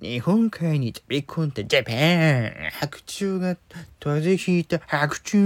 日本海に飛び込んだジャパン。白鳥が風邪引いた白鳥